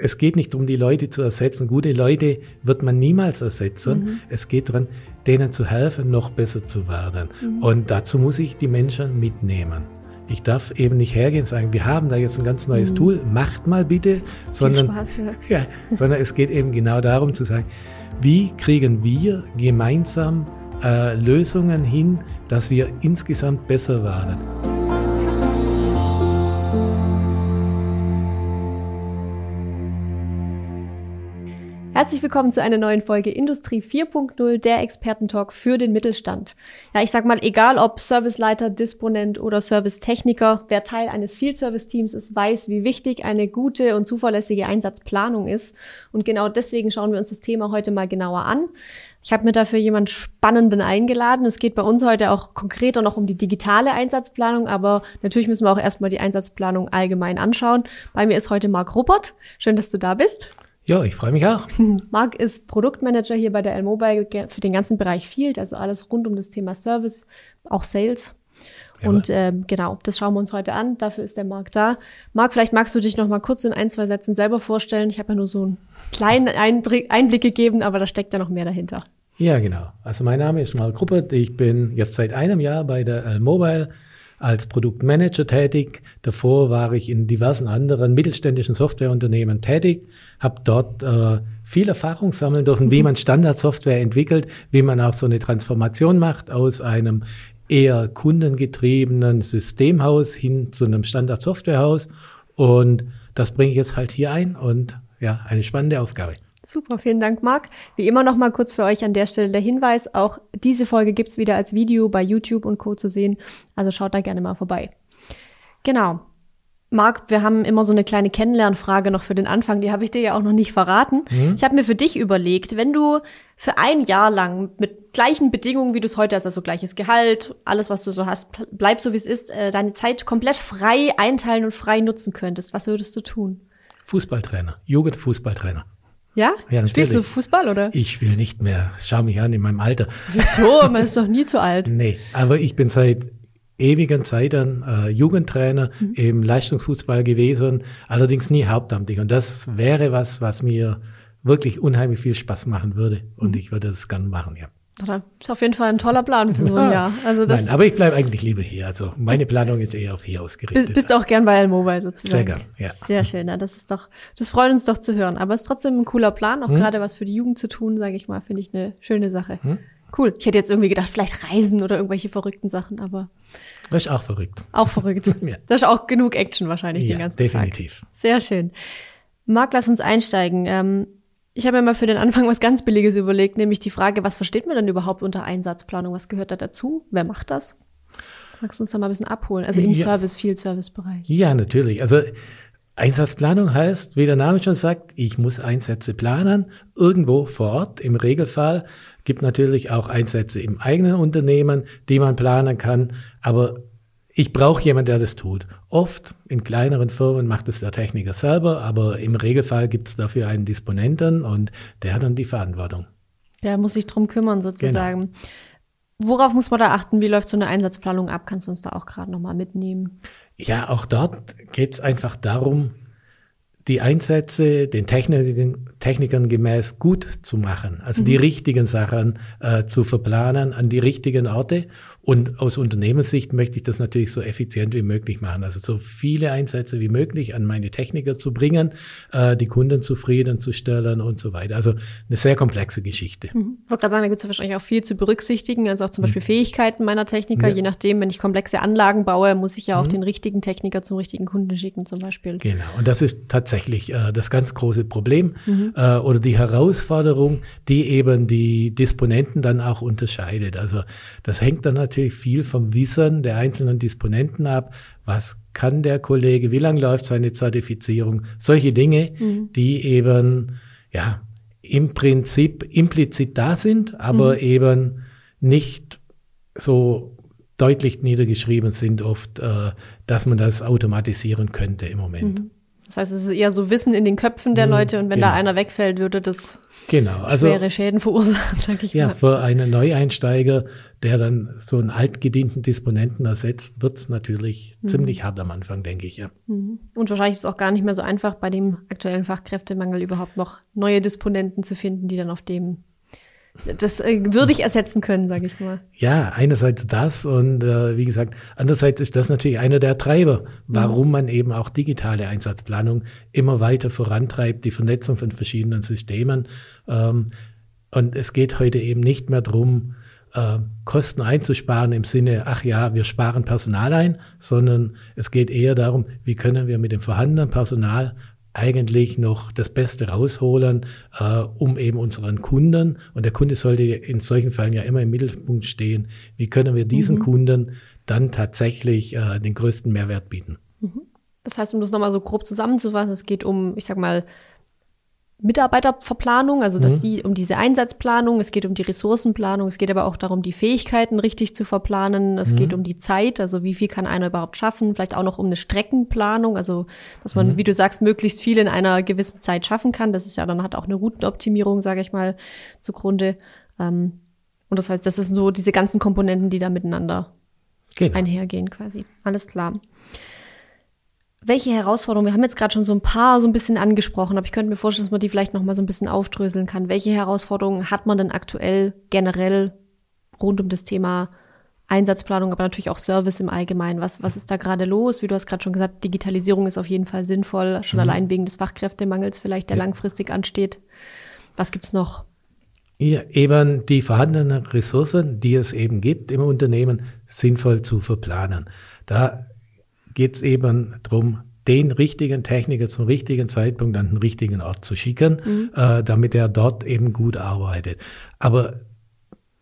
es geht nicht darum, die Leute zu ersetzen. Gute Leute wird man niemals ersetzen. Mhm. Es geht darum, denen zu helfen, noch besser zu werden. Mhm. Und dazu muss ich die Menschen mitnehmen. Ich darf eben nicht hergehen und sagen, wir haben da jetzt ein ganz neues mhm. Tool, macht mal bitte, sondern, Spaß, ja. ja, sondern es geht eben genau darum zu sagen, wie kriegen wir gemeinsam äh, Lösungen hin, dass wir insgesamt besser werden. Herzlich willkommen zu einer neuen Folge Industrie 4.0, der Expertentalk für den Mittelstand. Ja, ich sag mal, egal ob Serviceleiter, Disponent oder Servicetechniker, wer Teil eines Field Service Teams ist, weiß, wie wichtig eine gute und zuverlässige Einsatzplanung ist. Und genau deswegen schauen wir uns das Thema heute mal genauer an. Ich habe mir dafür jemanden Spannenden eingeladen. Es geht bei uns heute auch konkreter noch um die digitale Einsatzplanung, aber natürlich müssen wir auch erstmal die Einsatzplanung allgemein anschauen. Bei mir ist heute Marc Ruppert. Schön, dass du da bist. Ja, ich freue mich auch. Marc ist Produktmanager hier bei der L-Mobile für den ganzen Bereich Field, also alles rund um das Thema Service, auch Sales. Ja. Und ähm, genau, das schauen wir uns heute an. Dafür ist der Marc da. Marc, vielleicht magst du dich noch mal kurz in ein, zwei Sätzen selber vorstellen. Ich habe ja nur so einen kleinen Einblick, Einblick gegeben, aber da steckt ja noch mehr dahinter. Ja, genau. Also mein Name ist Marc Ruppert. Ich bin jetzt seit einem Jahr bei der L-Mobile als Produktmanager tätig. Davor war ich in diversen anderen mittelständischen Softwareunternehmen tätig, habe dort äh, viel Erfahrung sammeln dürfen, wie mhm. man Standardsoftware entwickelt, wie man auch so eine Transformation macht aus einem eher kundengetriebenen Systemhaus hin zu einem Standardsoftwarehaus. Und das bringe ich jetzt halt hier ein und ja, eine spannende Aufgabe. Super, vielen Dank, Marc. Wie immer noch mal kurz für euch an der Stelle der Hinweis, auch diese Folge gibt's wieder als Video bei YouTube und Co. zu sehen, also schaut da gerne mal vorbei. Genau. Marc, wir haben immer so eine kleine Kennenlernfrage noch für den Anfang, die habe ich dir ja auch noch nicht verraten. Mhm. Ich habe mir für dich überlegt, wenn du für ein Jahr lang mit gleichen Bedingungen, wie du es heute hast, also gleiches Gehalt, alles, was du so hast, bleib so wie es ist, äh, deine Zeit komplett frei einteilen und frei nutzen könntest, was würdest du tun? Fußballtrainer, Jugendfußballtrainer. Ja? ja Spielst du Fußball oder? Ich spiele nicht mehr. Schau mich an in meinem Alter. Wieso? Man ist doch nie zu alt. Nee, aber ich bin seit ewigen Zeiten äh, Jugendtrainer mhm. im Leistungsfußball gewesen, allerdings nie hauptamtlich. Und das wäre was, was mir wirklich unheimlich viel Spaß machen würde. Und mhm. ich würde es gern machen, ja. Das ist auf jeden Fall ein toller Plan für so ein Jahr. Also das Nein, aber ich bleibe eigentlich lieber hier. Also meine Planung ist eher auf hier ausgerichtet. Bist auch gern bei L-Mobile sozusagen? Sehr gern, ja. Sehr schön, ja, das ist doch, das freut uns doch zu hören. Aber es ist trotzdem ein cooler Plan, auch hm? gerade was für die Jugend zu tun, sage ich mal, finde ich eine schöne Sache. Hm? Cool. Ich hätte jetzt irgendwie gedacht, vielleicht Reisen oder irgendwelche verrückten Sachen, aber. Das ist auch verrückt. Auch verrückt. ja. Das ist auch genug Action wahrscheinlich ja, den ganzen definitiv. Tag. Sehr schön. Marc, lass uns einsteigen. Ähm, ich habe mir mal für den Anfang was ganz Billiges überlegt, nämlich die Frage, was versteht man denn überhaupt unter Einsatzplanung? Was gehört da dazu? Wer macht das? Magst du uns da mal ein bisschen abholen? Also im ja. Service, Field Service Bereich. Ja, natürlich. Also Einsatzplanung heißt, wie der Name schon sagt, ich muss Einsätze planen, irgendwo vor Ort. Im Regelfall gibt natürlich auch Einsätze im eigenen Unternehmen, die man planen kann. Aber ich brauche jemanden, der das tut. Oft in kleineren Firmen macht es der Techniker selber, aber im Regelfall gibt es dafür einen Disponenten und der hat dann die Verantwortung. Der muss sich drum kümmern sozusagen. Genau. Worauf muss man da achten? Wie läuft so eine Einsatzplanung ab? Kannst du uns da auch gerade nochmal mitnehmen? Ja, auch dort geht es einfach darum, die Einsätze den Technikern, Technikern gemäß gut zu machen, also mhm. die richtigen Sachen äh, zu verplanen an die richtigen Orte und aus Unternehmenssicht möchte ich das natürlich so effizient wie möglich machen. Also so viele Einsätze wie möglich an meine Techniker zu bringen, äh, die Kunden zufriedenzustellen und so weiter. Also eine sehr komplexe Geschichte. Mhm. Ich wollte gerade sagen, da gibt es wahrscheinlich auch viel zu berücksichtigen. Also auch zum Beispiel mhm. Fähigkeiten meiner Techniker. Ja. Je nachdem, wenn ich komplexe Anlagen baue, muss ich ja auch mhm. den richtigen Techniker zum richtigen Kunden schicken zum Beispiel. Genau. Und das ist tatsächlich äh, das ganz große Problem mhm. äh, oder die Herausforderung, die eben die Disponenten dann auch unterscheidet. Also das hängt dann natürlich natürlich viel vom Wissen der einzelnen Disponenten ab. Was kann der Kollege? Wie lange läuft seine Zertifizierung? Solche Dinge, mhm. die eben, ja, im Prinzip implizit da sind, aber mhm. eben nicht so deutlich niedergeschrieben sind oft, äh, dass man das automatisieren könnte im Moment. Mhm. Das heißt, es ist eher so Wissen in den Köpfen der mhm, Leute und wenn genau. da einer wegfällt, würde das genau. also, schwere Schäden verursachen, sag ich ja, mal. Ja, für einen Neueinsteiger, der dann so einen altgedienten Disponenten ersetzt, wird es natürlich mhm. ziemlich hart am Anfang, denke ich, ja. Mhm. Und wahrscheinlich ist es auch gar nicht mehr so einfach, bei dem aktuellen Fachkräftemangel überhaupt noch neue Disponenten zu finden, die dann auf dem das äh, würde ich ersetzen können, sage ich mal. Ja, einerseits das und äh, wie gesagt, andererseits ist das natürlich einer der Treiber, warum mhm. man eben auch digitale Einsatzplanung immer weiter vorantreibt, die Vernetzung von verschiedenen Systemen. Ähm, und es geht heute eben nicht mehr drum, äh, Kosten einzusparen im Sinne, ach ja, wir sparen Personal ein, sondern es geht eher darum, wie können wir mit dem vorhandenen Personal eigentlich noch das Beste rausholen, äh, um eben unseren Kunden, und der Kunde sollte in solchen Fällen ja immer im Mittelpunkt stehen, wie können wir diesen mhm. Kunden dann tatsächlich äh, den größten Mehrwert bieten. Mhm. Das heißt, um das nochmal so grob zusammenzufassen, es geht um, ich sag mal, Mitarbeiterverplanung, also dass mhm. die um diese Einsatzplanung, es geht um die Ressourcenplanung, es geht aber auch darum, die Fähigkeiten richtig zu verplanen, es mhm. geht um die Zeit, also wie viel kann einer überhaupt schaffen, vielleicht auch noch um eine Streckenplanung, also dass man, mhm. wie du sagst, möglichst viel in einer gewissen Zeit schaffen kann. Das ist ja dann hat auch eine Routenoptimierung, sage ich mal, zugrunde. Ähm, und das heißt, das sind so diese ganzen Komponenten, die da miteinander genau. einhergehen, quasi. Alles klar welche Herausforderungen, wir haben jetzt gerade schon so ein paar so ein bisschen angesprochen, aber ich könnte mir vorstellen, dass man die vielleicht noch mal so ein bisschen aufdröseln kann. Welche Herausforderungen hat man denn aktuell generell rund um das Thema Einsatzplanung, aber natürlich auch Service im Allgemeinen? Was, was ist da gerade los? Wie du hast gerade schon gesagt, Digitalisierung ist auf jeden Fall sinnvoll, schon mhm. allein wegen des Fachkräftemangels vielleicht, der ja. langfristig ansteht. Was gibt's noch? Ja, eben die vorhandenen Ressourcen, die es eben gibt im Unternehmen, sinnvoll zu verplanen. Da geht es eben darum, den richtigen Techniker zum richtigen Zeitpunkt an den richtigen Ort zu schicken, mhm. äh, damit er dort eben gut arbeitet. Aber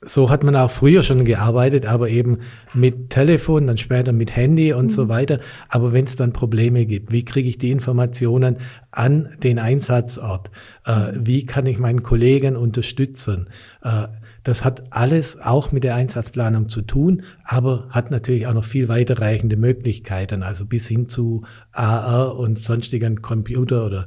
so hat man auch früher schon gearbeitet, aber eben mit Telefon, dann später mit Handy und mhm. so weiter. Aber wenn es dann Probleme gibt, wie kriege ich die Informationen an den Einsatzort? Äh, wie kann ich meinen Kollegen unterstützen? Äh, das hat alles auch mit der Einsatzplanung zu tun, aber hat natürlich auch noch viel weiterreichende Möglichkeiten, also bis hin zu AR und sonstigen Computer- oder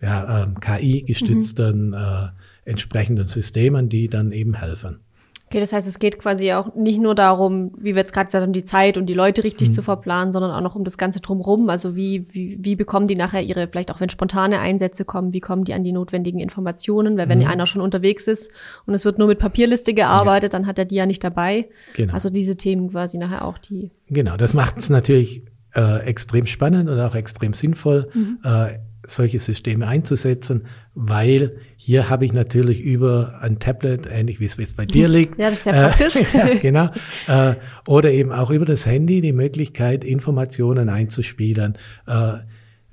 ja, ähm, KI-gestützten mhm. äh, entsprechenden Systemen, die dann eben helfen. Okay, das heißt, es geht quasi auch nicht nur darum, wie wir jetzt gerade gesagt haben, die Zeit und die Leute richtig mhm. zu verplanen, sondern auch noch um das Ganze drumherum. Also wie, wie, wie bekommen die nachher ihre, vielleicht auch wenn spontane Einsätze kommen, wie kommen die an die notwendigen Informationen? Weil wenn mhm. einer schon unterwegs ist und es wird nur mit Papierliste gearbeitet, ja. dann hat er die ja nicht dabei. Genau. Also diese Themen quasi nachher auch die. Genau, das macht es natürlich äh, extrem spannend und auch extrem sinnvoll. Mhm. Äh, solche Systeme einzusetzen, weil hier habe ich natürlich über ein Tablet, ähnlich wie es jetzt bei dir liegt. Ja, das ist sehr praktisch. Äh, ja, genau. Äh, oder eben auch über das Handy die Möglichkeit, Informationen einzuspielen. Äh,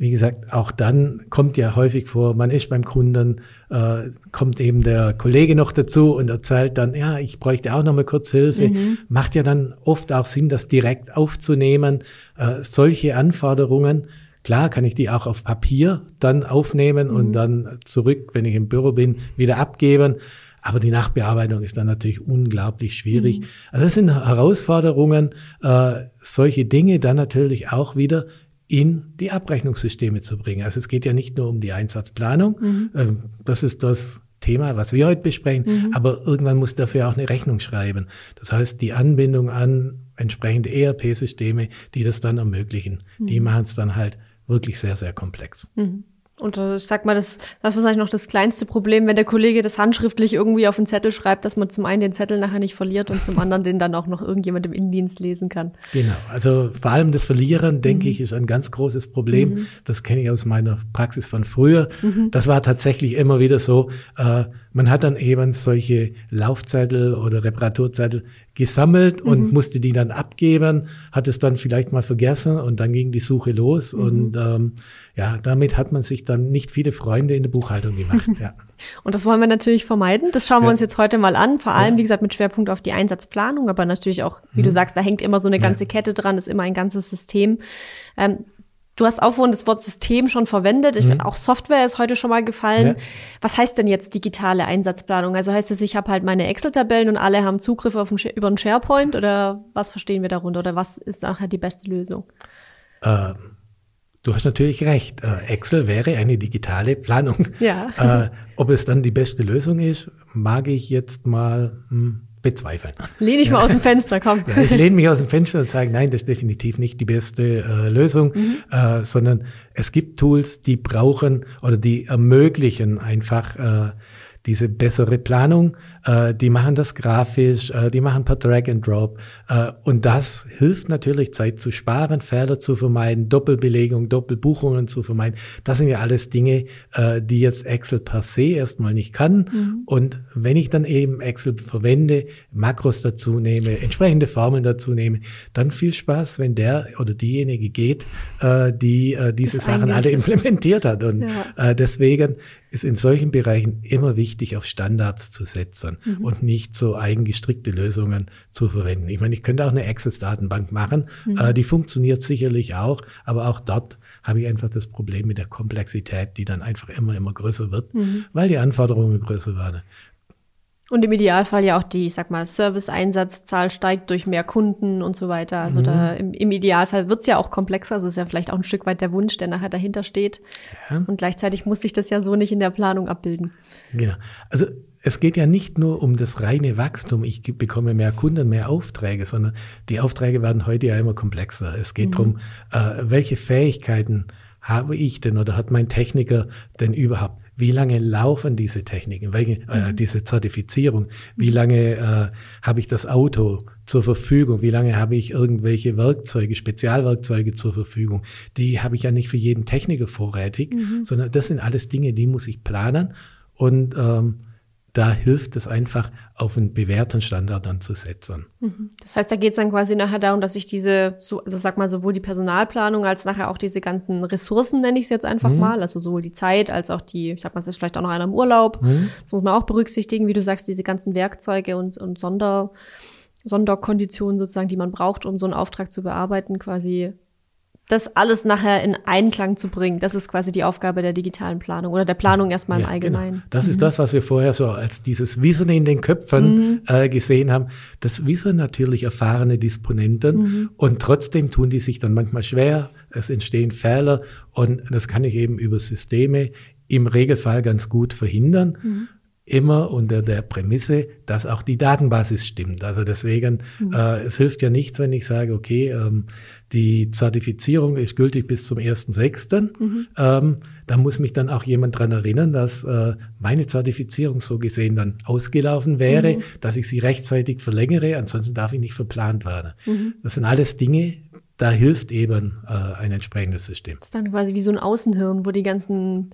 wie gesagt, auch dann kommt ja häufig vor, man ist beim Kunden, äh, kommt eben der Kollege noch dazu und erzählt dann, ja, ich bräuchte auch noch mal kurz Hilfe. Mhm. Macht ja dann oft auch Sinn, das direkt aufzunehmen. Äh, solche Anforderungen Klar kann ich die auch auf Papier dann aufnehmen mhm. und dann zurück, wenn ich im Büro bin, wieder abgeben. Aber die Nachbearbeitung ist dann natürlich unglaublich schwierig. Mhm. Also das sind Herausforderungen, äh, solche Dinge dann natürlich auch wieder in die Abrechnungssysteme zu bringen. Also es geht ja nicht nur um die Einsatzplanung. Mhm. Ähm, das ist das Thema, was wir heute besprechen. Mhm. Aber irgendwann muss dafür auch eine Rechnung schreiben. Das heißt, die Anbindung an entsprechende ERP-Systeme, die das dann ermöglichen, die mhm. machen es dann halt wirklich sehr, sehr komplex. Mhm. Und äh, ich sag mal, das, das ist wahrscheinlich noch das kleinste Problem, wenn der Kollege das handschriftlich irgendwie auf den Zettel schreibt, dass man zum einen den Zettel nachher nicht verliert und zum anderen den dann auch noch irgendjemand im Innendienst lesen kann. Genau. Also vor allem das Verlieren, denke mhm. ich, ist ein ganz großes Problem. Mhm. Das kenne ich aus meiner Praxis von früher. Mhm. Das war tatsächlich immer wieder so. Äh, man hat dann eben solche Laufzettel oder Reparaturzettel gesammelt und mhm. musste die dann abgeben, hat es dann vielleicht mal vergessen und dann ging die Suche los mhm. und ähm, ja, damit hat man sich dann nicht viele Freunde in der Buchhaltung gemacht. Ja. und das wollen wir natürlich vermeiden. Das schauen wir ja. uns jetzt heute mal an, vor allem, ja. wie gesagt, mit Schwerpunkt auf die Einsatzplanung, aber natürlich auch, wie mhm. du sagst, da hängt immer so eine ganze Kette dran, ist immer ein ganzes System. Ähm, Du hast auch vorhin das Wort System schon verwendet. Ich, mhm. Auch Software ist heute schon mal gefallen. Ja. Was heißt denn jetzt digitale Einsatzplanung? Also heißt es, ich habe halt meine Excel-Tabellen und alle haben Zugriff auf einen, über einen SharePoint oder was verstehen wir darunter oder was ist nachher die beste Lösung? Ähm, Du hast natürlich recht. Äh, Excel wäre eine digitale Planung. Ja. Äh, ob es dann die beste Lösung ist, mag ich jetzt mal hm, bezweifeln. Lehne ich ja. mal aus dem Fenster, komm. Ja, ich lehne mich aus dem Fenster und sage, nein, das ist definitiv nicht die beste äh, Lösung, mhm. äh, sondern es gibt Tools, die brauchen oder die ermöglichen einfach äh, diese bessere Planung äh, die machen das grafisch, äh, die machen per Drag and Drop. Äh, und das hilft natürlich, Zeit zu sparen, Fehler zu vermeiden, Doppelbelegung, Doppelbuchungen zu vermeiden. Das sind ja alles Dinge, äh, die jetzt Excel per se erstmal nicht kann. Mhm. Und wenn ich dann eben Excel verwende, Makros dazu nehme, entsprechende Formeln dazu nehme, dann viel Spaß, wenn der oder diejenige geht, äh, die äh, diese das Sachen alle implementiert hat. Und ja. äh, deswegen ist in solchen Bereichen immer wichtig, auf Standards zu setzen mhm. und nicht so eigengestrickte Lösungen zu verwenden. Ich meine, ich könnte auch eine Access-Datenbank machen, mhm. äh, die funktioniert sicherlich auch, aber auch dort habe ich einfach das Problem mit der Komplexität, die dann einfach immer, immer größer wird, mhm. weil die Anforderungen größer werden. Und im Idealfall ja auch die, ich sag mal, Service-Einsatzzahl steigt durch mehr Kunden und so weiter. Also mhm. da im, im Idealfall wird's ja auch komplexer. Also ist ja vielleicht auch ein Stück weit der Wunsch, der nachher dahinter steht. Ja. Und gleichzeitig muss sich das ja so nicht in der Planung abbilden. Genau. Also es geht ja nicht nur um das reine Wachstum, ich bekomme mehr Kunden, mehr Aufträge, sondern die Aufträge werden heute ja immer komplexer. Es geht mhm. darum, äh, welche Fähigkeiten habe ich denn oder hat mein Techniker denn überhaupt? Wie lange laufen diese Techniken, welche, äh, mhm. diese Zertifizierung? Wie mhm. lange äh, habe ich das Auto zur Verfügung? Wie lange habe ich irgendwelche Werkzeuge, Spezialwerkzeuge zur Verfügung? Die habe ich ja nicht für jeden Techniker vorrätig, mhm. sondern das sind alles Dinge, die muss ich planen und ähm, da hilft es einfach, auf einen bewährten Standard dann zu setzen. Mhm. Das heißt, da geht es dann quasi nachher darum, dass ich diese, so, also sag mal, sowohl die Personalplanung als nachher auch diese ganzen Ressourcen, nenne ich es jetzt einfach mhm. mal, also sowohl die Zeit als auch die, ich sag mal, es ist vielleicht auch noch einer im Urlaub. Mhm. Das muss man auch berücksichtigen, wie du sagst, diese ganzen Werkzeuge und, und Sonder, Sonderkonditionen sozusagen, die man braucht, um so einen Auftrag zu bearbeiten, quasi das alles nachher in Einklang zu bringen. Das ist quasi die Aufgabe der digitalen Planung oder der Planung erstmal im ja, genau. Allgemeinen. Genau. Das mhm. ist das, was wir vorher so als dieses Wissen in den Köpfen mhm. äh, gesehen haben. Das Wissen natürlich erfahrene Disponenten mhm. und trotzdem tun die sich dann manchmal schwer. Es entstehen Fehler und das kann ich eben über Systeme im Regelfall ganz gut verhindern. Immer unter der Prämisse, dass auch die Datenbasis stimmt. Also deswegen, mhm. äh, es hilft ja nichts, wenn ich sage, okay, ähm, die Zertifizierung ist gültig bis zum 1.6. Mhm. Ähm, da muss mich dann auch jemand dran erinnern, dass äh, meine Zertifizierung so gesehen dann ausgelaufen wäre, mhm. dass ich sie rechtzeitig verlängere, ansonsten darf ich nicht verplant werden. Mhm. Das sind alles Dinge, da hilft eben äh, ein entsprechendes System. Das ist dann quasi wie so ein Außenhirn, wo die ganzen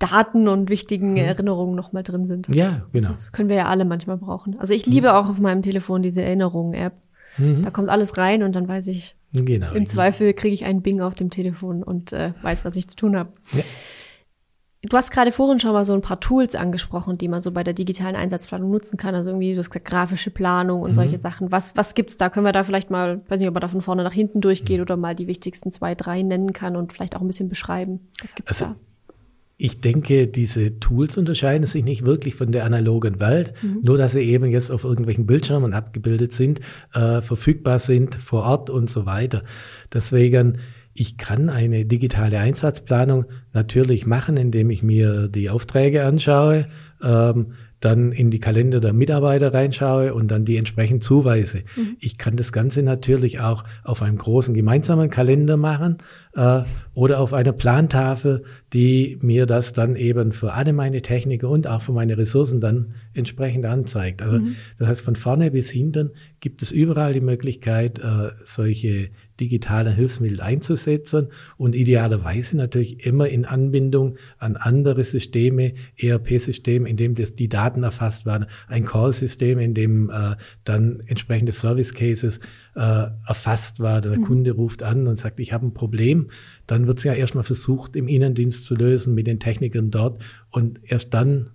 Daten und wichtigen mhm. Erinnerungen nochmal drin sind. Ja, genau. Das können wir ja alle manchmal brauchen. Also ich liebe mhm. auch auf meinem Telefon diese Erinnerungen-App. Mhm. Da kommt alles rein und dann weiß ich, genau, im Zweifel kriege ich einen Bing auf dem Telefon und äh, weiß, was ich zu tun habe. Ja. Du hast gerade vorhin schon mal so ein paar Tools angesprochen, die man so bei der digitalen Einsatzplanung nutzen kann. Also irgendwie, du hast gesagt, grafische Planung und mhm. solche Sachen. Was, was gibt's da? Können wir da vielleicht mal, weiß nicht, ob man da von vorne nach hinten durchgeht mhm. oder mal die wichtigsten zwei, drei nennen kann und vielleicht auch ein bisschen beschreiben? Was gibt's also, da? Ich denke, diese Tools unterscheiden sich nicht wirklich von der analogen Welt, mhm. nur dass sie eben jetzt auf irgendwelchen Bildschirmen abgebildet sind, äh, verfügbar sind vor Ort und so weiter. Deswegen, ich kann eine digitale Einsatzplanung natürlich machen, indem ich mir die Aufträge anschaue, ähm, dann in die Kalender der Mitarbeiter reinschaue und dann die entsprechend zuweise. Mhm. Ich kann das Ganze natürlich auch auf einem großen gemeinsamen Kalender machen äh, oder auf einer Plantafel, die mir das dann eben für alle meine Techniker und auch für meine Ressourcen dann entsprechend anzeigt. Also mhm. das heißt, von vorne bis hinten gibt es überall die Möglichkeit, äh, solche digitalen Hilfsmittel einzusetzen und idealerweise natürlich immer in Anbindung an andere Systeme, ERP-Systeme, in dem das, die Daten erfasst werden, ein Call-System, in dem äh, dann entsprechende Service-Cases äh, erfasst werden. Der mhm. Kunde ruft an und sagt, ich habe ein Problem. Dann wird es ja erstmal versucht, im Innendienst zu lösen mit den Technikern dort und erst dann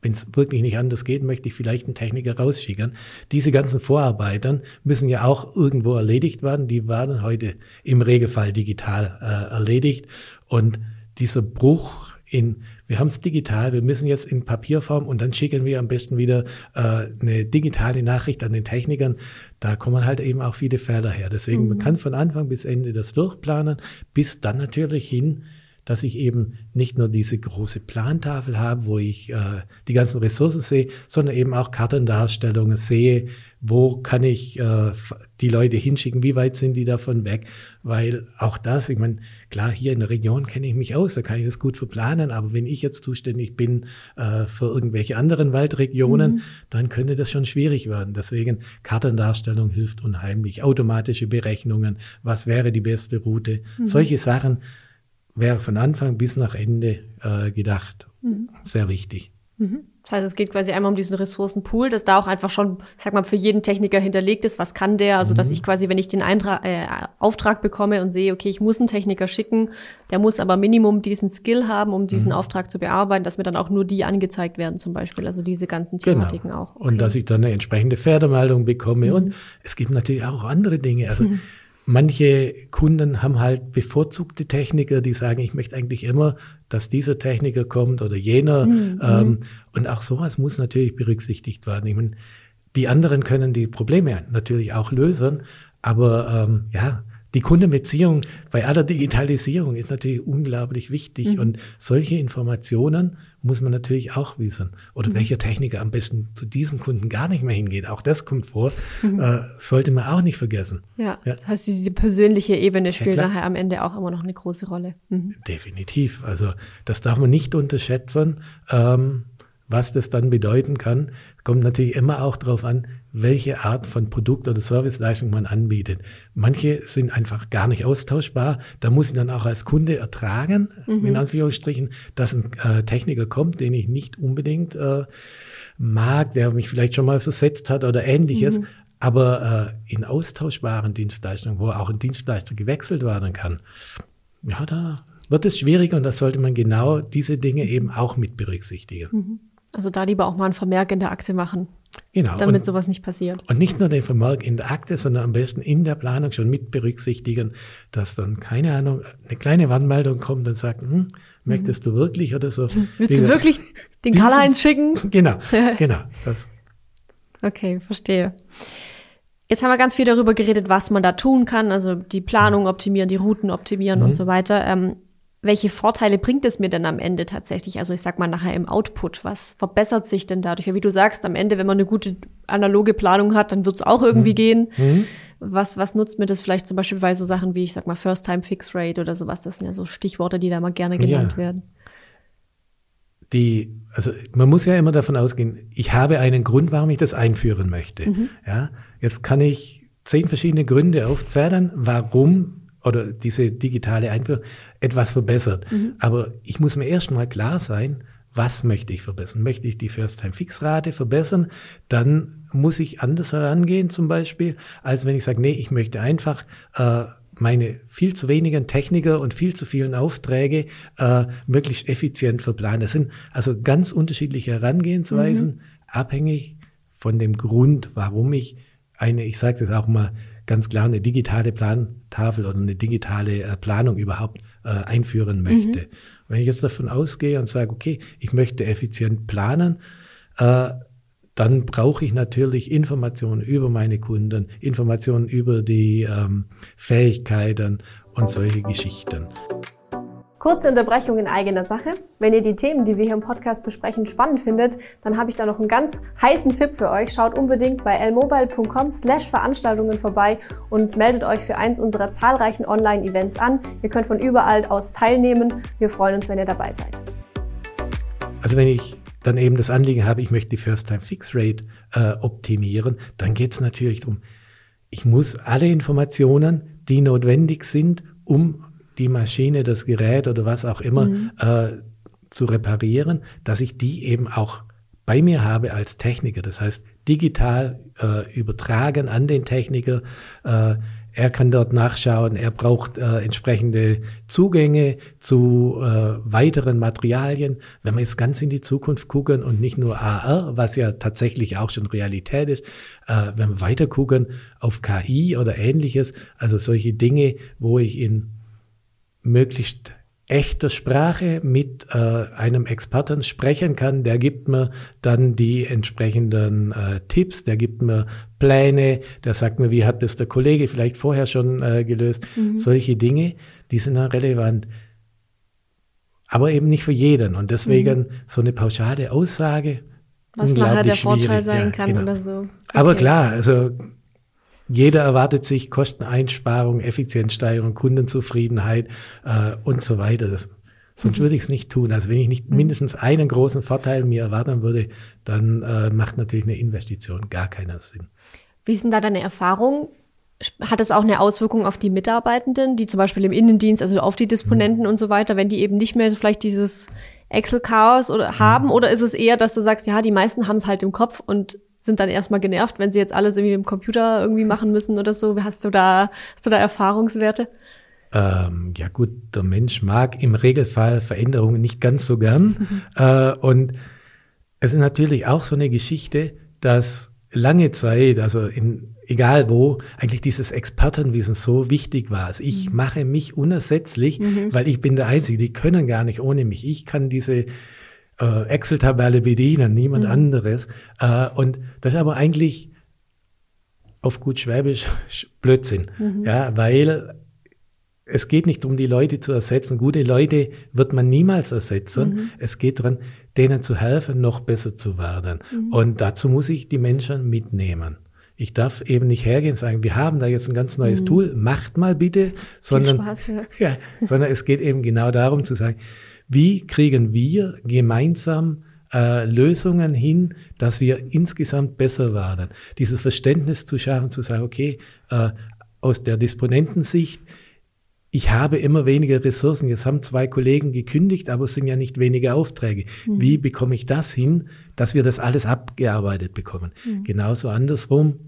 wenn es wirklich nicht anders geht, möchte ich vielleicht einen Techniker rausschicken. Diese ganzen Vorarbeiten müssen ja auch irgendwo erledigt werden. Die werden heute im Regelfall digital äh, erledigt. Und dieser Bruch in, wir haben es digital, wir müssen jetzt in Papierform und dann schicken wir am besten wieder äh, eine digitale Nachricht an den Technikern. Da kommen halt eben auch viele Fehler her. Deswegen, mhm. man kann von Anfang bis Ende das durchplanen, bis dann natürlich hin, dass ich eben nicht nur diese große Plantafel habe, wo ich äh, die ganzen Ressourcen sehe, sondern eben auch Kartendarstellungen sehe, wo kann ich äh, die Leute hinschicken, wie weit sind die davon weg, weil auch das, ich meine, klar, hier in der Region kenne ich mich aus, da kann ich das gut verplanen, aber wenn ich jetzt zuständig bin äh, für irgendwelche anderen Waldregionen, mhm. dann könnte das schon schwierig werden. Deswegen Kartendarstellung hilft unheimlich, automatische Berechnungen, was wäre die beste Route, mhm. solche Sachen wäre von Anfang bis nach Ende äh, gedacht. Mhm. Sehr wichtig. Mhm. Das heißt, es geht quasi einmal um diesen Ressourcenpool, dass da auch einfach schon, sag mal, für jeden Techniker hinterlegt ist, was kann der, also dass mhm. ich quasi, wenn ich den Eintrag, äh, Auftrag bekomme und sehe, okay, ich muss einen Techniker schicken, der muss aber Minimum diesen Skill haben, um diesen mhm. Auftrag zu bearbeiten, dass mir dann auch nur die angezeigt werden zum Beispiel, also diese ganzen genau. Thematiken genau. auch. Okay. Und dass ich dann eine entsprechende Pferdemeldung bekomme mhm. und es gibt natürlich auch andere Dinge, also Manche Kunden haben halt bevorzugte Techniker, die sagen, ich möchte eigentlich immer, dass dieser Techniker kommt oder jener. Mhm. Ähm, und auch sowas muss natürlich berücksichtigt werden. Ich meine, die anderen können die Probleme natürlich auch lösen, aber ähm, ja, die Kundenbeziehung bei aller Digitalisierung ist natürlich unglaublich wichtig mhm. und solche Informationen muss man natürlich auch wissen. Oder mhm. welcher Techniker am besten zu diesem Kunden gar nicht mehr hingeht. Auch das kommt vor. Mhm. Äh, sollte man auch nicht vergessen. Ja, ja. das heißt, diese persönliche Ebene spielt ja, nachher am Ende auch immer noch eine große Rolle. Mhm. Definitiv. Also das darf man nicht unterschätzen. Ähm, was das dann bedeuten kann, kommt natürlich immer auch darauf an, welche Art von Produkt oder Serviceleistung man anbietet. Manche sind einfach gar nicht austauschbar. Da muss ich dann auch als Kunde ertragen, mhm. in Anführungsstrichen, dass ein äh, Techniker kommt, den ich nicht unbedingt äh, mag, der mich vielleicht schon mal versetzt hat oder ähnliches. Mhm. Aber äh, in austauschbaren Dienstleistungen, wo auch ein Dienstleister gewechselt werden kann, ja, da wird es schwieriger und da sollte man genau diese Dinge eben auch mit berücksichtigen. Mhm. Also da lieber auch mal ein Vermerk in der Akte machen. Genau. Damit und, sowas nicht passiert. Und nicht nur den Vermerk in der Akte, sondern am besten in der Planung schon mit berücksichtigen, dass dann, keine Ahnung, eine kleine Warnmeldung kommt und sagt, hm, möchtest mhm. du wirklich oder so. Willst du wirklich den Karl-Heinz schicken? Genau, genau. Das. Okay, verstehe. Jetzt haben wir ganz viel darüber geredet, was man da tun kann, also die Planung optimieren, die Routen optimieren mhm. und so weiter. Ähm, welche Vorteile bringt es mir denn am Ende tatsächlich? Also ich sag mal nachher im Output, was verbessert sich denn dadurch? Ja, wie du sagst, am Ende, wenn man eine gute analoge Planung hat, dann wird es auch irgendwie mhm. gehen. Mhm. Was, was nutzt mir das vielleicht zum Beispiel bei so Sachen wie, ich sag mal, First Time Fix Rate oder sowas? Das sind ja so Stichworte, die da mal gerne genannt ja. werden. Die, also man muss ja immer davon ausgehen, ich habe einen Grund, warum ich das einführen möchte. Mhm. Ja, jetzt kann ich zehn verschiedene Gründe aufzählen, warum oder diese digitale Einführung etwas verbessert. Mhm. Aber ich muss mir erst mal klar sein, was möchte ich verbessern? Möchte ich die First-Time-Fix-Rate verbessern? Dann muss ich anders herangehen zum Beispiel, als wenn ich sage, nee, ich möchte einfach äh, meine viel zu wenigen Techniker und viel zu vielen Aufträge äh, möglichst effizient verplanen. Das sind also ganz unterschiedliche Herangehensweisen, mhm. abhängig von dem Grund, warum ich eine, ich sage es auch mal ganz klar, eine digitale Plantafel oder eine digitale äh, Planung überhaupt äh, einführen möchte. Mhm. Wenn ich jetzt davon ausgehe und sage, okay, ich möchte effizient planen, äh, dann brauche ich natürlich Informationen über meine Kunden, Informationen über die ähm, Fähigkeiten und solche Geschichten. Kurze Unterbrechung in eigener Sache. Wenn ihr die Themen, die wir hier im Podcast besprechen, spannend findet, dann habe ich da noch einen ganz heißen Tipp für euch. Schaut unbedingt bei lmobile.com slash Veranstaltungen vorbei und meldet euch für eins unserer zahlreichen Online-Events an. Ihr könnt von überall aus teilnehmen. Wir freuen uns, wenn ihr dabei seid. Also wenn ich dann eben das Anliegen habe, ich möchte die First-Time-Fix-Rate äh, optimieren, dann geht es natürlich darum, ich muss alle Informationen, die notwendig sind, um die Maschine, das Gerät oder was auch immer mhm. äh, zu reparieren, dass ich die eben auch bei mir habe als Techniker. Das heißt, digital äh, übertragen an den Techniker. Äh, er kann dort nachschauen, er braucht äh, entsprechende Zugänge zu äh, weiteren Materialien. Wenn wir jetzt ganz in die Zukunft gucken und nicht nur AR, was ja tatsächlich auch schon Realität ist, äh, wenn wir weiter gucken auf KI oder ähnliches, also solche Dinge, wo ich in möglichst echter Sprache mit äh, einem Experten sprechen kann. Der gibt mir dann die entsprechenden äh, Tipps, der gibt mir Pläne, der sagt mir, wie hat das der Kollege vielleicht vorher schon äh, gelöst. Mhm. Solche Dinge, die sind dann relevant. Aber eben nicht für jeden. Und deswegen mhm. so eine pauschale Aussage. Was nachher der Vorteil sein ja, kann genau. oder so. Okay. Aber klar, also jeder erwartet sich Kosteneinsparung, Effizienzsteigerung, Kundenzufriedenheit äh, und so weiter. Das, sonst mhm. würde ich es nicht tun. Also wenn ich nicht mhm. mindestens einen großen Vorteil mir erwarten würde, dann äh, macht natürlich eine Investition gar keinen Sinn. Wie sind da deine Erfahrungen? Hat es auch eine Auswirkung auf die Mitarbeitenden, die zum Beispiel im Innendienst, also auf die Disponenten mhm. und so weiter, wenn die eben nicht mehr vielleicht dieses Excel-Chaos oder mhm. haben? Oder ist es eher, dass du sagst, ja, die meisten haben es halt im Kopf und sind dann erstmal genervt, wenn sie jetzt alles irgendwie im Computer irgendwie machen müssen oder so. Hast du da, hast du da Erfahrungswerte? Ähm, ja gut, der Mensch mag im Regelfall Veränderungen nicht ganz so gern. Äh, und es ist natürlich auch so eine Geschichte, dass lange Zeit, also in egal wo, eigentlich dieses Expertenwissen so wichtig war. Also ich mhm. mache mich unersetzlich, mhm. weil ich bin der Einzige, die können gar nicht ohne mich. Ich kann diese äh, Excel-Tabelle bedienen, niemand mhm. anderes. Äh, und das ist aber eigentlich auf gut Schwäbisch Blödsinn. Mhm. Ja, weil es geht nicht darum, die Leute zu ersetzen. Gute Leute wird man niemals ersetzen. Mhm. Es geht daran, denen zu helfen, noch besser zu werden. Mhm. Und dazu muss ich die Menschen mitnehmen. Ich darf eben nicht hergehen und sagen, wir haben da jetzt ein ganz neues mhm. Tool, macht mal bitte, sondern, Spaß, ja. ja, sondern es geht eben genau darum zu sagen, wie kriegen wir gemeinsam äh, Lösungen hin, dass wir insgesamt besser werden? Dieses Verständnis zu schaffen, zu sagen, okay, äh, aus der Disponentensicht, ich habe immer weniger Ressourcen. Jetzt haben zwei Kollegen gekündigt, aber es sind ja nicht weniger Aufträge. Mhm. Wie bekomme ich das hin, dass wir das alles abgearbeitet bekommen? Mhm. Genauso andersrum,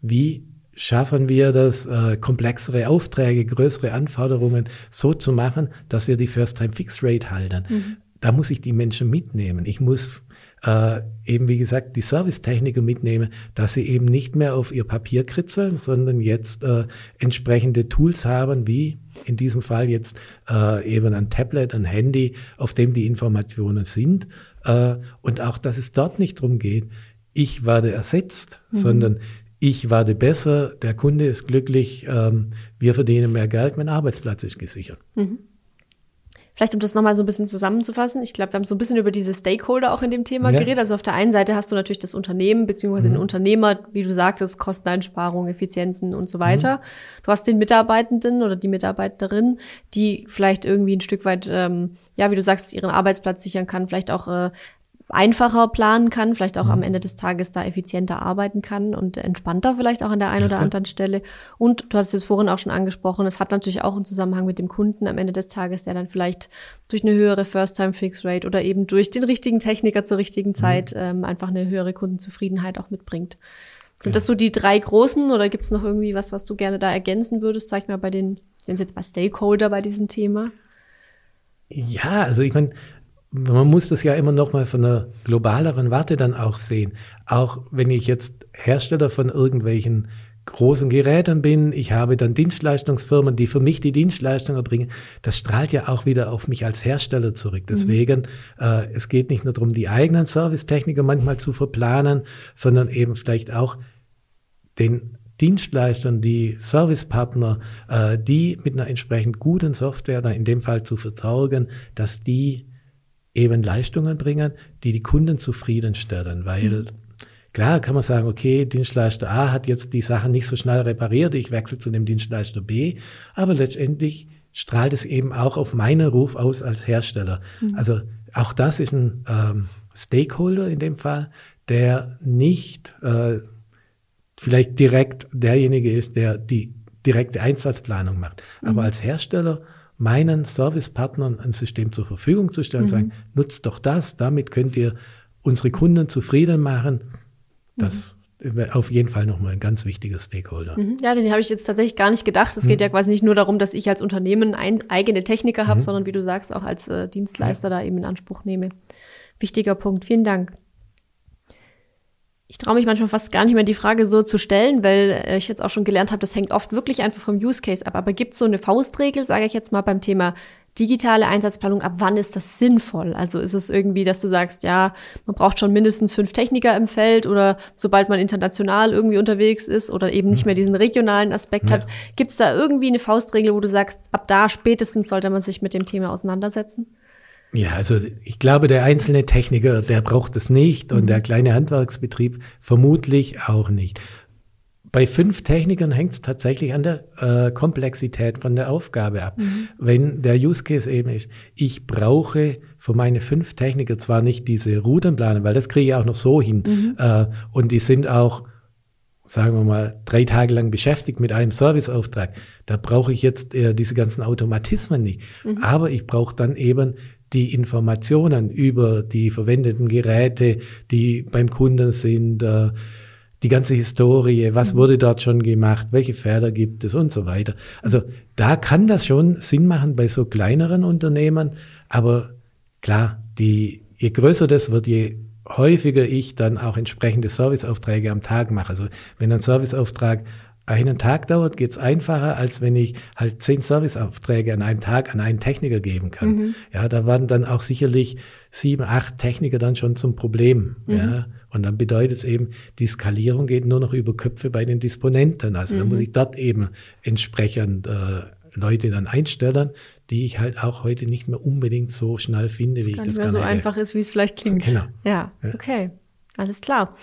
wie schaffen wir das, äh, komplexere Aufträge, größere Anforderungen so zu machen, dass wir die First-Time-Fix-Rate halten. Mhm. Da muss ich die Menschen mitnehmen. Ich muss äh, eben, wie gesagt, die Servicetechniker mitnehmen, dass sie eben nicht mehr auf ihr Papier kritzeln, sondern jetzt äh, entsprechende Tools haben, wie in diesem Fall jetzt äh, eben ein Tablet, ein Handy, auf dem die Informationen sind. Äh, und auch, dass es dort nicht drum geht, ich werde ersetzt, mhm. sondern ich werde besser, der Kunde ist glücklich, ähm, wir verdienen mehr Geld, mein Arbeitsplatz ist gesichert. Mhm. Vielleicht um das nochmal so ein bisschen zusammenzufassen. Ich glaube, wir haben so ein bisschen über diese Stakeholder auch in dem Thema ja. geredet. Also auf der einen Seite hast du natürlich das Unternehmen beziehungsweise mhm. den Unternehmer, wie du sagtest, Kosteneinsparungen, Effizienzen und so weiter. Mhm. Du hast den Mitarbeitenden oder die Mitarbeiterin, die vielleicht irgendwie ein Stück weit, ähm, ja, wie du sagst, ihren Arbeitsplatz sichern kann, vielleicht auch äh, einfacher planen kann, vielleicht auch mhm. am Ende des Tages da effizienter arbeiten kann und entspannter vielleicht auch an der einen oder anderen Stelle. Und du hast es vorhin auch schon angesprochen, es hat natürlich auch einen Zusammenhang mit dem Kunden am Ende des Tages, der dann vielleicht durch eine höhere First-Time-Fix-Rate oder eben durch den richtigen Techniker zur richtigen mhm. Zeit mhm. ähm, einfach eine höhere Kundenzufriedenheit auch mitbringt. Sind ja. das so die drei großen oder gibt es noch irgendwie was, was du gerne da ergänzen würdest? Sag mal bei den, wenn jetzt bei Stakeholder bei diesem Thema. Ja, also ich meine, man muss das ja immer noch mal von einer globaleren Warte dann auch sehen. Auch wenn ich jetzt Hersteller von irgendwelchen großen Geräten bin, ich habe dann Dienstleistungsfirmen, die für mich die Dienstleistung erbringen, das strahlt ja auch wieder auf mich als Hersteller zurück. Mhm. Deswegen, mhm. äh, es geht nicht nur darum, die eigenen Servicetechniker manchmal zu verplanen, sondern eben vielleicht auch den Dienstleistern, die Servicepartner, äh, die mit einer entsprechend guten Software, dann in dem Fall zu versorgen, dass die eben Leistungen bringen, die die Kunden zufriedenstellen, weil mhm. klar kann man sagen, okay, Dienstleister A hat jetzt die Sachen nicht so schnell repariert, ich wechsle zu dem Dienstleister B, aber letztendlich strahlt es eben auch auf meinen Ruf aus als Hersteller. Mhm. Also auch das ist ein ähm, Stakeholder in dem Fall, der nicht äh, vielleicht direkt derjenige ist, der die direkte Einsatzplanung macht, mhm. aber als Hersteller meinen Servicepartnern ein System zur Verfügung zu stellen, mhm. sagen, nutzt doch das, damit könnt ihr unsere Kunden zufrieden machen. Das mhm. wäre auf jeden Fall nochmal ein ganz wichtiger Stakeholder. Mhm. Ja, den habe ich jetzt tatsächlich gar nicht gedacht. Es geht mhm. ja quasi nicht nur darum, dass ich als Unternehmen ein, eigene Techniker habe, mhm. sondern wie du sagst, auch als äh, Dienstleister ja. da eben in Anspruch nehme. Wichtiger Punkt. Vielen Dank ich traue mich manchmal fast gar nicht mehr die Frage so zu stellen, weil äh, ich jetzt auch schon gelernt habe, das hängt oft wirklich einfach vom Use Case ab. Aber gibt es so eine Faustregel, sage ich jetzt mal beim Thema digitale Einsatzplanung, ab wann ist das sinnvoll? Also ist es irgendwie, dass du sagst, ja, man braucht schon mindestens fünf Techniker im Feld oder sobald man international irgendwie unterwegs ist oder eben nicht mehr diesen regionalen Aspekt ja. hat, gibt es da irgendwie eine Faustregel, wo du sagst, ab da spätestens sollte man sich mit dem Thema auseinandersetzen? Ja, also ich glaube, der einzelne Techniker, der braucht es nicht und mhm. der kleine Handwerksbetrieb vermutlich auch nicht. Bei fünf Technikern hängt es tatsächlich an der äh, Komplexität von der Aufgabe ab. Mhm. Wenn der Use Case eben ist, ich brauche für meine fünf Techniker zwar nicht diese Routenplanung, weil das kriege ich auch noch so hin. Mhm. Äh, und die sind auch, sagen wir mal, drei Tage lang beschäftigt mit einem Serviceauftrag. Da brauche ich jetzt äh, diese ganzen Automatismen nicht. Mhm. Aber ich brauche dann eben die Informationen über die verwendeten Geräte, die beim Kunden sind, äh, die ganze Historie, was mhm. wurde dort schon gemacht, welche Pferde gibt es und so weiter. Also da kann das schon Sinn machen bei so kleineren Unternehmen, aber klar, die, je größer das wird, je häufiger ich dann auch entsprechende Serviceaufträge am Tag mache. Also wenn ein Serviceauftrag einen Tag dauert, geht's einfacher, als wenn ich halt zehn Serviceaufträge an einem Tag an einen Techniker geben kann. Mhm. Ja, da waren dann auch sicherlich sieben, acht Techniker dann schon zum Problem. Mhm. Ja, und dann bedeutet es eben, die Skalierung geht nur noch über Köpfe bei den Disponenten. Also mhm. dann muss ich dort eben entsprechend äh, Leute dann einstellen, die ich halt auch heute nicht mehr unbedingt so schnell finde, wie ich das nicht mehr so einfach ist, wie es vielleicht klingt. Genau. Ja, okay. Alles klar.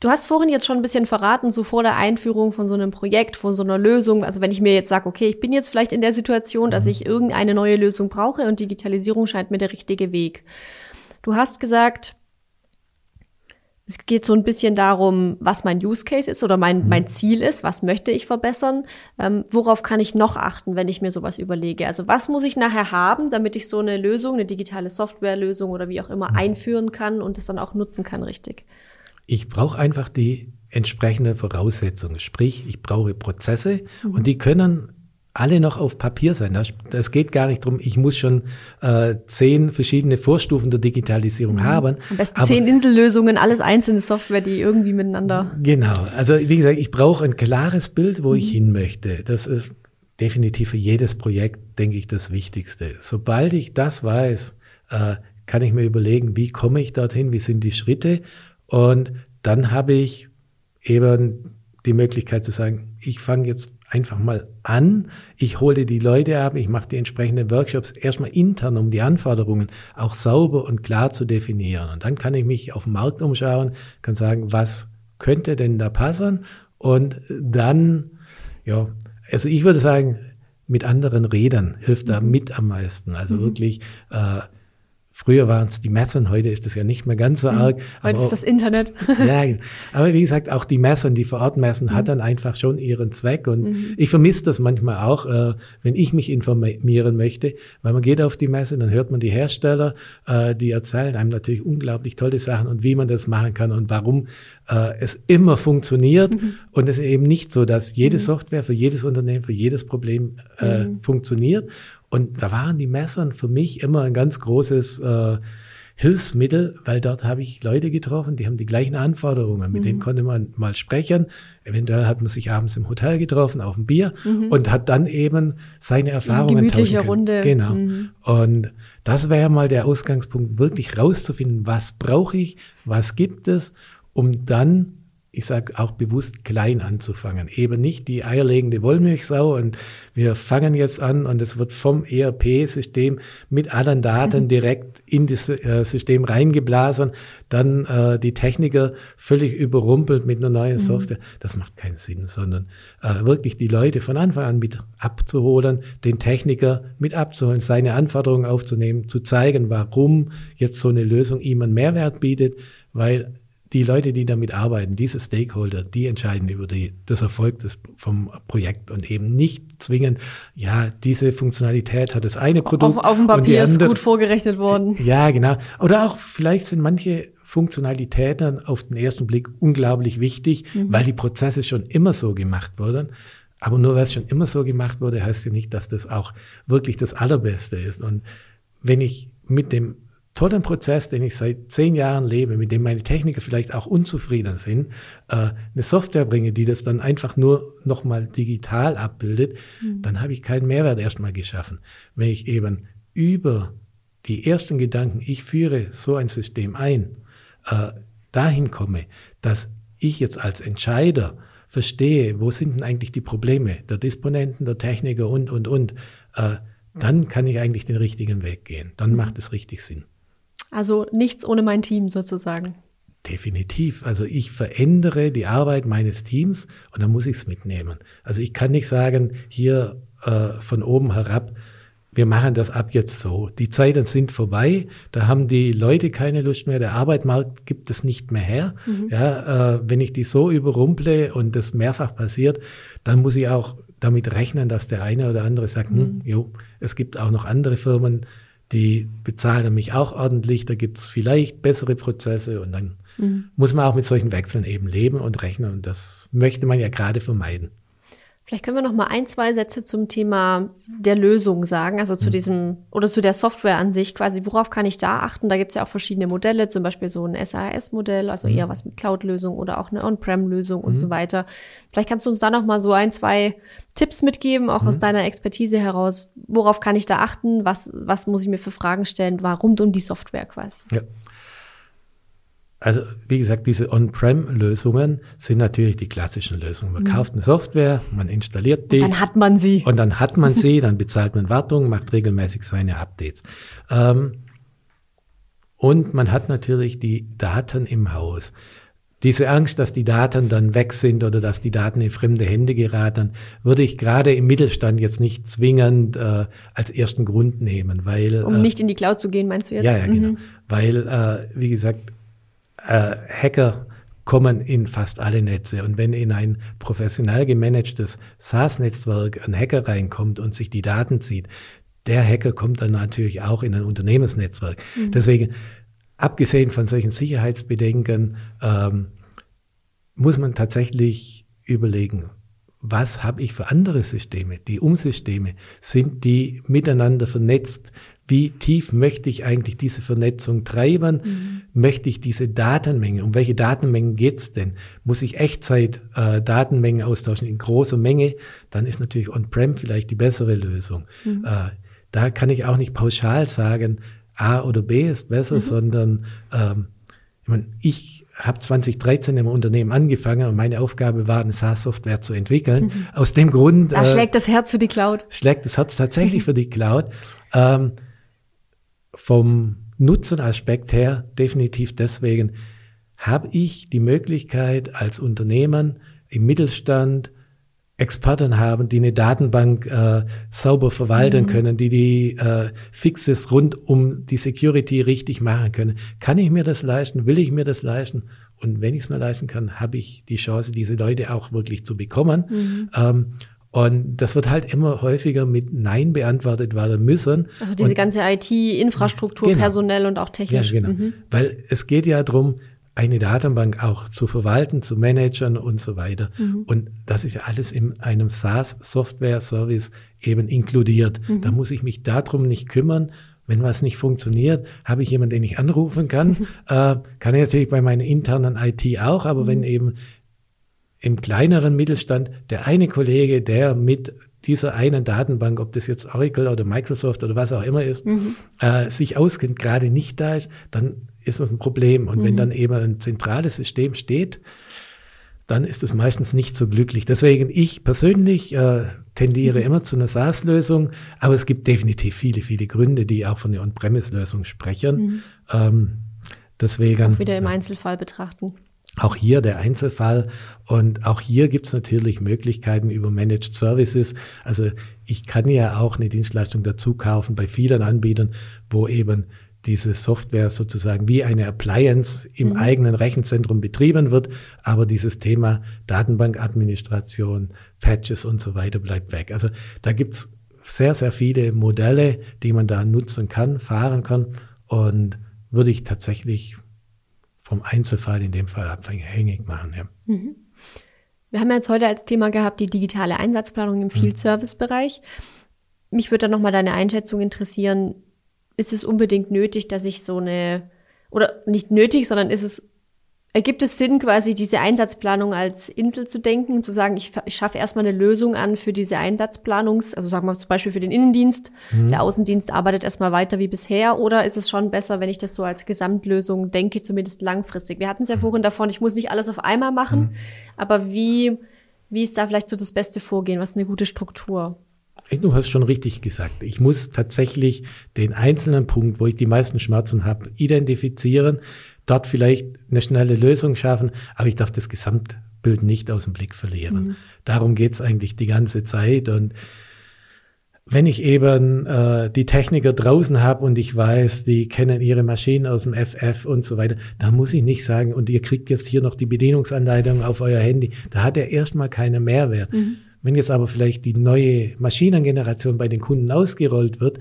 Du hast vorhin jetzt schon ein bisschen verraten, so vor der Einführung von so einem Projekt, von so einer Lösung. Also wenn ich mir jetzt sage, okay, ich bin jetzt vielleicht in der Situation, dass mhm. ich irgendeine neue Lösung brauche und Digitalisierung scheint mir der richtige Weg. Du hast gesagt, es geht so ein bisschen darum, was mein Use Case ist oder mein, mhm. mein Ziel ist, was möchte ich verbessern, ähm, worauf kann ich noch achten, wenn ich mir sowas überlege. Also was muss ich nachher haben, damit ich so eine Lösung, eine digitale Softwarelösung oder wie auch immer mhm. einführen kann und es dann auch nutzen kann, richtig. Ich brauche einfach die entsprechende Voraussetzungen. Sprich, ich brauche Prozesse mhm. und die können alle noch auf Papier sein. Das, geht gar nicht drum. ich muss schon äh, zehn verschiedene Vorstufen der Digitalisierung mhm. haben. Am besten Aber, zehn Insellösungen, alles einzelne Software, die irgendwie miteinander. Genau. Also wie gesagt, ich brauche ein klares Bild, wo mhm. ich hin möchte. Das ist definitiv für jedes Projekt, denke ich, das Wichtigste. Sobald ich das weiß, äh, kann ich mir überlegen, wie komme ich dorthin, wie sind die Schritte. Und dann habe ich eben die Möglichkeit zu sagen, ich fange jetzt einfach mal an. Ich hole die Leute ab, ich mache die entsprechenden Workshops erstmal intern, um die Anforderungen auch sauber und klar zu definieren. Und dann kann ich mich auf dem Markt umschauen, kann sagen, was könnte denn da passen? Und dann, ja, also ich würde sagen, mit anderen Rädern hilft da mhm. mit am meisten. Also mhm. wirklich äh, Früher waren es die Messen, heute ist das ja nicht mehr ganz so mhm. arg. Heute ist das Internet. ja, aber wie gesagt, auch die Messen, die Vorortmessen, mhm. hat dann einfach schon ihren Zweck. Und mhm. ich vermisse das manchmal auch, äh, wenn ich mich informieren möchte, weil man geht auf die Messe, dann hört man die Hersteller, äh, die erzählen einem natürlich unglaublich tolle Sachen und wie man das machen kann und warum äh, es immer funktioniert. Mhm. Und es ist eben nicht so, dass jede mhm. Software für jedes Unternehmen, für jedes Problem äh, mhm. funktioniert. Und da waren die Messern für mich immer ein ganz großes äh, Hilfsmittel, weil dort habe ich Leute getroffen, die haben die gleichen Anforderungen. Mit mhm. denen konnte man mal sprechen. Eventuell hat man sich abends im Hotel getroffen, auf ein Bier mhm. und hat dann eben seine Erfahrungen Gemütliche tauschen können. Runde. Genau. Mhm. Und das wäre mal der Ausgangspunkt, wirklich rauszufinden, was brauche ich, was gibt es, um dann ich sage auch bewusst klein anzufangen. Eben nicht die eierlegende Wollmilchsau und wir fangen jetzt an und es wird vom ERP-System mit allen Daten mhm. direkt in das äh, System reingeblasen, dann äh, die Techniker völlig überrumpelt mit einer neuen mhm. Software. Das macht keinen Sinn, sondern äh, wirklich die Leute von Anfang an mit abzuholen, den Techniker mit abzuholen, seine Anforderungen aufzunehmen, zu zeigen, warum jetzt so eine Lösung ihm einen Mehrwert bietet, weil die Leute, die damit arbeiten, diese Stakeholder, die entscheiden über die, das Erfolg des, vom Projekt und eben nicht zwingen, ja, diese Funktionalität hat das eine Produkt. Auf, auf dem Papier ist gut vorgerechnet worden. Ja, genau. Oder auch vielleicht sind manche Funktionalitäten auf den ersten Blick unglaublich wichtig, mhm. weil die Prozesse schon immer so gemacht wurden. Aber nur weil es schon immer so gemacht wurde, heißt ja nicht, dass das auch wirklich das Allerbeste ist. Und wenn ich mit dem tollen Prozess, den ich seit zehn Jahren lebe, mit dem meine Techniker vielleicht auch unzufrieden sind, äh, eine Software bringe, die das dann einfach nur nochmal digital abbildet, mhm. dann habe ich keinen Mehrwert erstmal geschaffen. Wenn ich eben über die ersten Gedanken, ich führe so ein System ein, äh, dahin komme, dass ich jetzt als Entscheider verstehe, wo sind denn eigentlich die Probleme der Disponenten, der Techniker und, und, und, äh, dann kann ich eigentlich den richtigen Weg gehen. Dann mhm. macht es richtig Sinn. Also nichts ohne mein Team sozusagen. Definitiv. Also ich verändere die Arbeit meines Teams und dann muss ich es mitnehmen. Also ich kann nicht sagen, hier äh, von oben herab, wir machen das ab jetzt so. Die Zeiten sind vorbei, da haben die Leute keine Lust mehr, der Arbeitsmarkt gibt es nicht mehr her. Mhm. Ja, äh, wenn ich die so überrumple und das mehrfach passiert, dann muss ich auch damit rechnen, dass der eine oder andere sagt, hm, mhm. hm, jo, es gibt auch noch andere Firmen, die bezahlen mich auch ordentlich, da gibt es vielleicht bessere Prozesse und dann mhm. muss man auch mit solchen Wechseln eben leben und rechnen und das möchte man ja gerade vermeiden. Vielleicht können wir noch mal ein, zwei Sätze zum Thema der Lösung sagen, also zu mhm. diesem oder zu der Software an sich quasi. Worauf kann ich da achten? Da gibt es ja auch verschiedene Modelle, zum Beispiel so ein SAS-Modell, also mhm. eher was mit Cloud-Lösung oder auch eine On-Prem-Lösung und mhm. so weiter. Vielleicht kannst du uns da noch mal so ein, zwei Tipps mitgeben, auch aus mhm. deiner Expertise heraus. Worauf kann ich da achten? Was, was muss ich mir für Fragen stellen? Warum um die Software quasi? Ja. Also wie gesagt, diese On-Prem-Lösungen sind natürlich die klassischen Lösungen. Man mhm. kauft eine Software, man installiert die. Und dann hat man sie. Und dann hat man sie, dann bezahlt man Wartung, macht regelmäßig seine Updates. Ähm, und man hat natürlich die Daten im Haus. Diese Angst, dass die Daten dann weg sind oder dass die Daten in fremde Hände geraten, würde ich gerade im Mittelstand jetzt nicht zwingend äh, als ersten Grund nehmen, weil um äh, nicht in die Cloud zu gehen, meinst du jetzt? Ja, ja, genau. Mhm. Weil äh, wie gesagt äh, Hacker kommen in fast alle Netze. Und wenn in ein professionell gemanagtes SaaS-Netzwerk ein Hacker reinkommt und sich die Daten zieht, der Hacker kommt dann natürlich auch in ein Unternehmensnetzwerk. Mhm. Deswegen, abgesehen von solchen Sicherheitsbedenken, ähm, muss man tatsächlich überlegen, was habe ich für andere Systeme? Die Umsysteme, sind die miteinander vernetzt? Wie tief möchte ich eigentlich diese Vernetzung treiben? Mhm. Möchte ich diese Datenmenge? Um welche Datenmengen geht's denn? Muss ich Echtzeit äh, Datenmengen austauschen in großer Menge? Dann ist natürlich On-Prem vielleicht die bessere Lösung. Mhm. Äh, da kann ich auch nicht pauschal sagen, A oder B ist besser, mhm. sondern ähm, ich, mein, ich habe 2013 im Unternehmen angefangen und meine Aufgabe war, eine SaaS-Software zu entwickeln. Mhm. Aus dem Grund. Da äh, schlägt das Herz für die Cloud. Schlägt das Herz tatsächlich für die Cloud. Ähm, vom Nutzenaspekt her definitiv deswegen habe ich die Möglichkeit als Unternehmen im Mittelstand Experten haben, die eine Datenbank äh, sauber verwalten mhm. können, die die äh, Fixes rund um die Security richtig machen können. Kann ich mir das leisten? Will ich mir das leisten? Und wenn ich es mir leisten kann, habe ich die Chance, diese Leute auch wirklich zu bekommen. Mhm. Ähm, und das wird halt immer häufiger mit Nein beantwortet werden müssen. Also diese und, ganze IT-Infrastruktur, genau. personell und auch technisch. Ja, genau. Mhm. Weil es geht ja darum, eine Datenbank auch zu verwalten, zu managen und so weiter. Mhm. Und das ist ja alles in einem SaaS-Software-Service eben inkludiert. Mhm. Da muss ich mich darum nicht kümmern. Wenn was nicht funktioniert, habe ich jemanden, den ich anrufen kann. äh, kann ich natürlich bei meiner internen IT auch, aber wenn mhm. eben im kleineren Mittelstand der eine Kollege, der mit dieser einen Datenbank, ob das jetzt Oracle oder Microsoft oder was auch immer ist, mhm. äh, sich auskennt, gerade nicht da ist, dann ist das ein Problem. Und mhm. wenn dann eben ein zentrales System steht, dann ist es meistens nicht so glücklich. Deswegen, ich persönlich äh, tendiere mhm. immer zu einer SaaS-Lösung, aber es gibt definitiv viele, viele Gründe, die auch von der On-Premise-Lösung sprechen. Mhm. Ähm, deswegen. Auch wieder im Einzelfall betrachten. Auch hier der Einzelfall und auch hier gibt es natürlich Möglichkeiten über Managed Services. Also ich kann ja auch eine Dienstleistung dazu kaufen bei vielen Anbietern, wo eben diese Software sozusagen wie eine Appliance im mhm. eigenen Rechenzentrum betrieben wird, aber dieses Thema Datenbankadministration, Patches und so weiter bleibt weg. Also da gibt's sehr, sehr viele Modelle, die man da nutzen kann, fahren kann und würde ich tatsächlich vom Einzelfall in dem Fall abhängig machen. Ja. Mhm. Wir haben jetzt heute als Thema gehabt die digitale Einsatzplanung im Field Service Bereich. Mich würde dann nochmal deine Einschätzung interessieren. ist es unbedingt nötig, dass ich so eine, oder nicht nötig, sondern ist es Ergibt es Sinn, quasi diese Einsatzplanung als Insel zu denken, zu sagen, ich, ich schaffe erstmal eine Lösung an für diese Einsatzplanungs, also sagen wir zum Beispiel für den Innendienst, mhm. der Außendienst arbeitet erstmal weiter wie bisher, oder ist es schon besser, wenn ich das so als Gesamtlösung denke, zumindest langfristig? Wir hatten es ja mhm. vorhin davon, ich muss nicht alles auf einmal machen, mhm. aber wie, wie ist da vielleicht so das beste Vorgehen? Was ist eine gute Struktur? Du hast schon richtig gesagt. Ich muss tatsächlich den einzelnen Punkt, wo ich die meisten Schmerzen habe, identifizieren dort vielleicht eine schnelle Lösung schaffen, aber ich darf das Gesamtbild nicht aus dem Blick verlieren. Mhm. Darum geht's eigentlich die ganze Zeit. Und wenn ich eben äh, die Techniker draußen habe und ich weiß, die kennen ihre Maschinen aus dem FF und so weiter, dann muss ich nicht sagen, und ihr kriegt jetzt hier noch die Bedienungsanleitung auf euer Handy. Da hat er erstmal keinen Mehrwert. Mhm. Wenn jetzt aber vielleicht die neue Maschinengeneration bei den Kunden ausgerollt wird,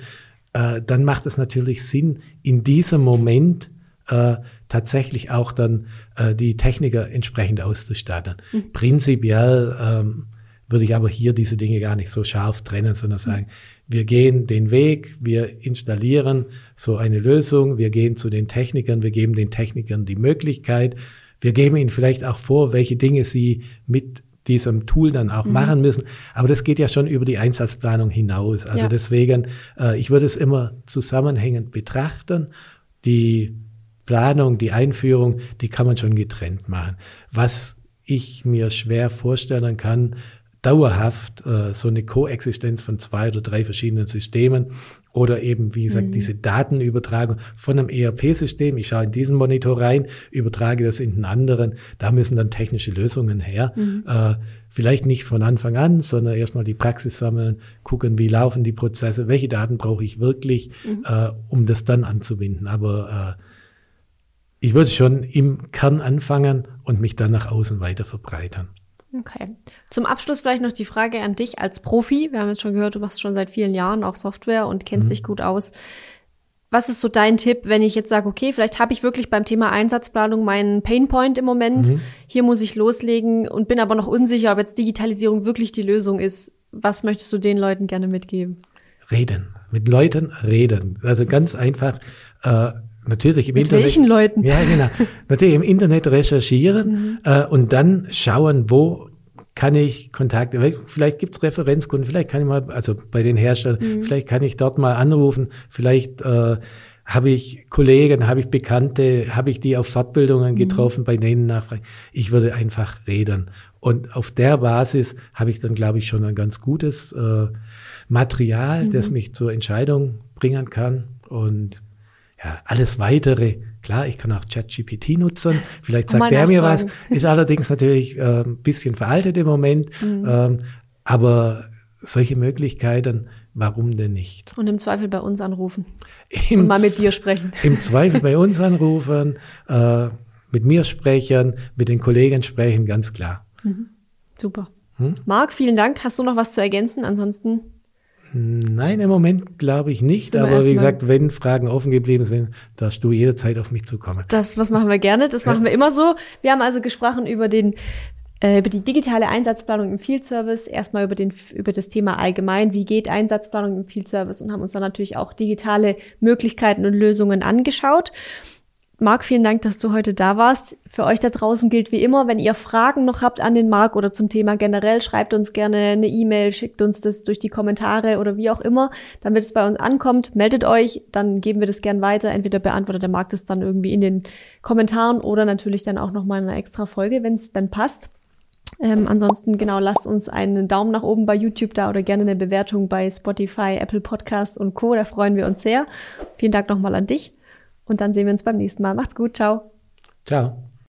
äh, dann macht es natürlich Sinn, in diesem Moment äh, tatsächlich auch dann äh, die Techniker entsprechend auszustatten. Mhm. Prinzipiell ähm, würde ich aber hier diese Dinge gar nicht so scharf trennen, sondern mhm. sagen, wir gehen den Weg, wir installieren so eine Lösung, wir gehen zu den Technikern, wir geben den Technikern die Möglichkeit, wir geben ihnen vielleicht auch vor, welche Dinge sie mit diesem Tool dann auch mhm. machen müssen. Aber das geht ja schon über die Einsatzplanung hinaus. Also ja. deswegen, äh, ich würde es immer zusammenhängend betrachten. Die Planung, die Einführung, die kann man schon getrennt machen. Was ich mir schwer vorstellen kann, dauerhaft äh, so eine Koexistenz von zwei oder drei verschiedenen Systemen oder eben, wie gesagt, mhm. diese Datenübertragung von einem ERP-System. Ich schaue in diesen Monitor rein, übertrage das in den anderen. Da müssen dann technische Lösungen her. Mhm. Äh, vielleicht nicht von Anfang an, sondern erstmal die Praxis sammeln, gucken, wie laufen die Prozesse, welche Daten brauche ich wirklich, mhm. äh, um das dann anzubinden. Aber äh, ich würde schon im Kern anfangen und mich dann nach außen weiter verbreitern. Okay. Zum Abschluss vielleicht noch die Frage an dich als Profi. Wir haben jetzt schon gehört, du machst schon seit vielen Jahren auch Software und kennst mhm. dich gut aus. Was ist so dein Tipp, wenn ich jetzt sage, okay, vielleicht habe ich wirklich beim Thema Einsatzplanung meinen Painpoint im Moment. Mhm. Hier muss ich loslegen und bin aber noch unsicher, ob jetzt Digitalisierung wirklich die Lösung ist. Was möchtest du den Leuten gerne mitgeben? Reden. Mit Leuten reden. Also ganz einfach. Äh, natürlich im Mit Internet. welchen Leuten? Ja, genau. Natürlich im Internet recherchieren mhm. äh, und dann schauen, wo kann ich Kontakte, vielleicht gibt's Referenzkunden, vielleicht kann ich mal, also bei den Herstellern, mhm. vielleicht kann ich dort mal anrufen, vielleicht äh, habe ich Kollegen, habe ich Bekannte, habe ich die auf Fortbildungen mhm. getroffen, mhm. bei denen nachfragen. Ich würde einfach reden. Und auf der Basis habe ich dann, glaube ich, schon ein ganz gutes äh, Material, mhm. das mich zur Entscheidung bringen kann. Und ja, alles weitere, klar, ich kann auch ChatGPT nutzen, vielleicht sagt der mir was, ist allerdings natürlich äh, ein bisschen veraltet im Moment, mhm. ähm, aber solche Möglichkeiten, warum denn nicht? Und im Zweifel bei uns anrufen Im und mal mit dir sprechen. Im Zweifel bei uns anrufen, äh, mit mir sprechen, mit den Kollegen sprechen, ganz klar. Mhm. Super. Hm? Marc, vielen Dank. Hast du noch was zu ergänzen? Ansonsten Nein, im Moment glaube ich nicht. aber wie gesagt, wenn Fragen offen geblieben sind, darfst du jederzeit auf mich zukommen. Das, was machen wir gerne. Das ja. machen wir immer so. Wir haben also gesprochen über den äh, über die digitale Einsatzplanung im Field Service, erstmal über, den, über das Thema allgemein, wie geht Einsatzplanung im Field Service und haben uns dann natürlich auch digitale Möglichkeiten und Lösungen angeschaut. Marc, vielen Dank, dass du heute da warst. Für euch da draußen gilt wie immer, wenn ihr Fragen noch habt an den Marc oder zum Thema generell, schreibt uns gerne eine E-Mail, schickt uns das durch die Kommentare oder wie auch immer, damit es bei uns ankommt. Meldet euch, dann geben wir das gern weiter. Entweder beantwortet der Marc das dann irgendwie in den Kommentaren oder natürlich dann auch nochmal in einer extra Folge, wenn es dann passt. Ähm, ansonsten, genau, lasst uns einen Daumen nach oben bei YouTube da oder gerne eine Bewertung bei Spotify, Apple Podcast und Co. Da freuen wir uns sehr. Vielen Dank nochmal an dich. Und dann sehen wir uns beim nächsten Mal. Macht's gut. Ciao. Ciao.